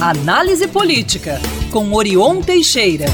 Análise Política, com Orion Teixeira.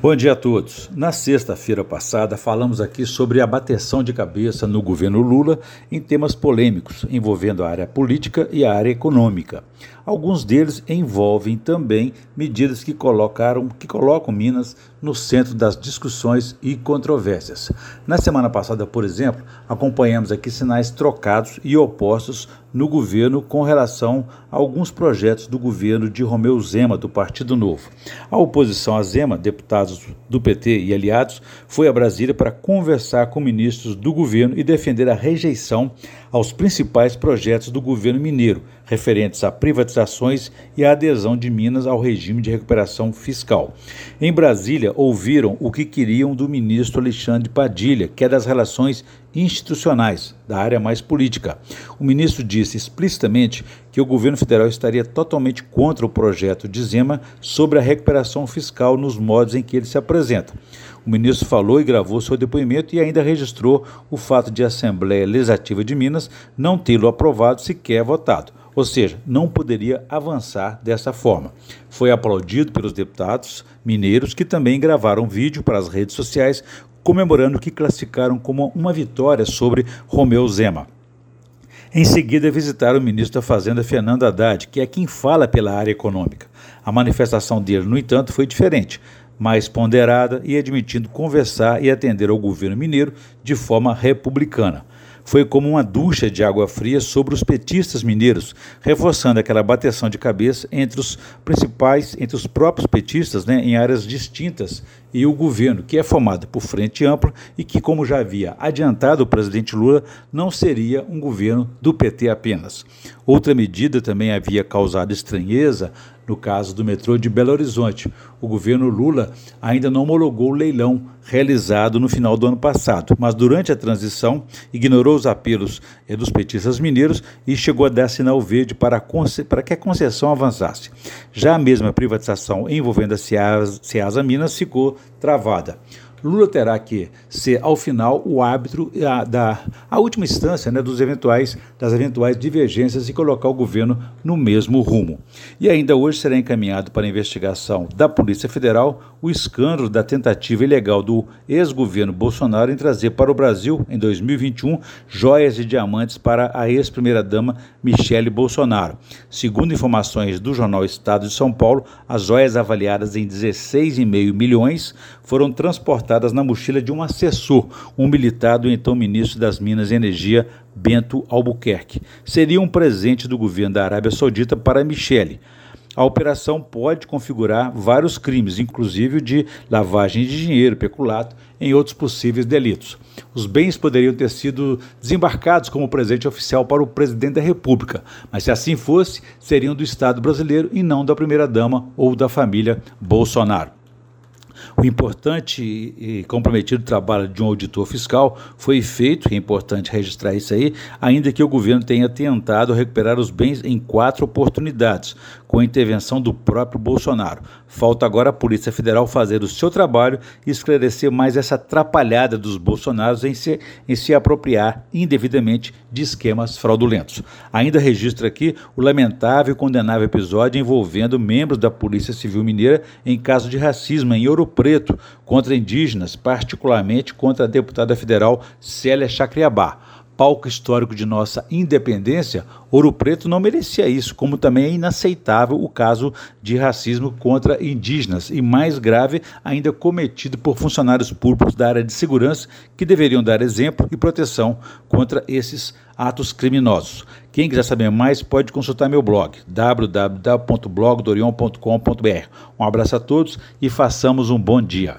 Bom dia a todos. Na sexta-feira passada, falamos aqui sobre a bateção de cabeça no governo Lula em temas polêmicos envolvendo a área política e a área econômica. Alguns deles envolvem também medidas que, colocaram, que colocam Minas no centro das discussões e controvérsias. Na semana passada, por exemplo, acompanhamos aqui sinais trocados e opostos no governo com relação a alguns projetos do governo de Romeu Zema, do Partido Novo. A oposição a Zema, deputados do PT e aliados, foi a Brasília para conversar com ministros do governo e defender a rejeição aos principais projetos do governo mineiro, referentes a privatizações e a adesão de Minas ao regime de recuperação fiscal. Em Brasília, ouviram o que queriam do ministro Alexandre Padilha, que é das relações institucionais, da área mais política. O ministro disse explicitamente que o governo federal estaria totalmente contra o projeto de Zema sobre a recuperação fiscal nos modos em que ele se apresenta. O ministro falou e gravou seu depoimento e ainda registrou o fato de a Assembleia Legislativa de Minas não tê-lo aprovado sequer votado ou seja, não poderia avançar dessa forma. Foi aplaudido pelos deputados mineiros que também gravaram vídeo para as redes sociais comemorando que classificaram como uma vitória sobre Romeu Zema. Em seguida, visitaram o ministro da Fazenda, Fernando Haddad, que é quem fala pela área econômica. A manifestação dele, no entanto, foi diferente, mais ponderada e admitindo conversar e atender ao governo mineiro de forma republicana foi como uma ducha de água fria sobre os petistas mineiros, reforçando aquela bateção de cabeça entre os principais, entre os próprios petistas, né, em áreas distintas, e o governo, que é formado por frente ampla e que, como já havia adiantado o presidente Lula, não seria um governo do PT apenas. Outra medida também havia causado estranheza no caso do metrô de Belo Horizonte. O governo Lula ainda não homologou o leilão realizado no final do ano passado, mas durante a transição ignorou os apelos eh, dos petistas mineiros e chegou a dar sinal verde para, para que a concessão avançasse. Já a mesma privatização envolvendo a Ceasa, Ceasa Minas ficou travada. Lula terá que ser, ao final, o árbitro a, da a última instância né, dos eventuais, das eventuais divergências e colocar o governo no mesmo rumo. E ainda hoje será encaminhado para investigação da Polícia Federal o escândalo da tentativa ilegal do ex-governo Bolsonaro em trazer para o Brasil, em 2021, joias e diamantes para a ex-primeira-dama Michele Bolsonaro. Segundo informações do jornal Estado de São Paulo, as joias avaliadas em 16,5 milhões foram transportadas na mochila de um assessor, um militar do então ministro das Minas e Energia, Bento Albuquerque. Seria um presente do governo da Arábia Saudita para Michele. A operação pode configurar vários crimes, inclusive de lavagem de dinheiro, peculato, em outros possíveis delitos. Os bens poderiam ter sido desembarcados como presente oficial para o presidente da República, mas se assim fosse, seriam do Estado brasileiro e não da primeira-dama ou da família Bolsonaro. O importante e comprometido trabalho de um auditor fiscal foi feito, é importante registrar isso aí, ainda que o governo tenha tentado recuperar os bens em quatro oportunidades, com a intervenção do próprio Bolsonaro. Falta agora a Polícia Federal fazer o seu trabalho e esclarecer mais essa atrapalhada dos bolsonaros em se, em se apropriar indevidamente de esquemas fraudulentos. Ainda registra aqui o lamentável e condenável episódio envolvendo membros da Polícia Civil Mineira em caso de racismo em Ouro Preto contra indígenas, particularmente contra a deputada federal Célia Chacriabá palco histórico de nossa independência, Ouro Preto não merecia isso, como também é inaceitável o caso de racismo contra indígenas e mais grave ainda cometido por funcionários públicos da área de segurança que deveriam dar exemplo e proteção contra esses atos criminosos. Quem quiser saber mais pode consultar meu blog www.blogdorion.com.br. Um abraço a todos e façamos um bom dia.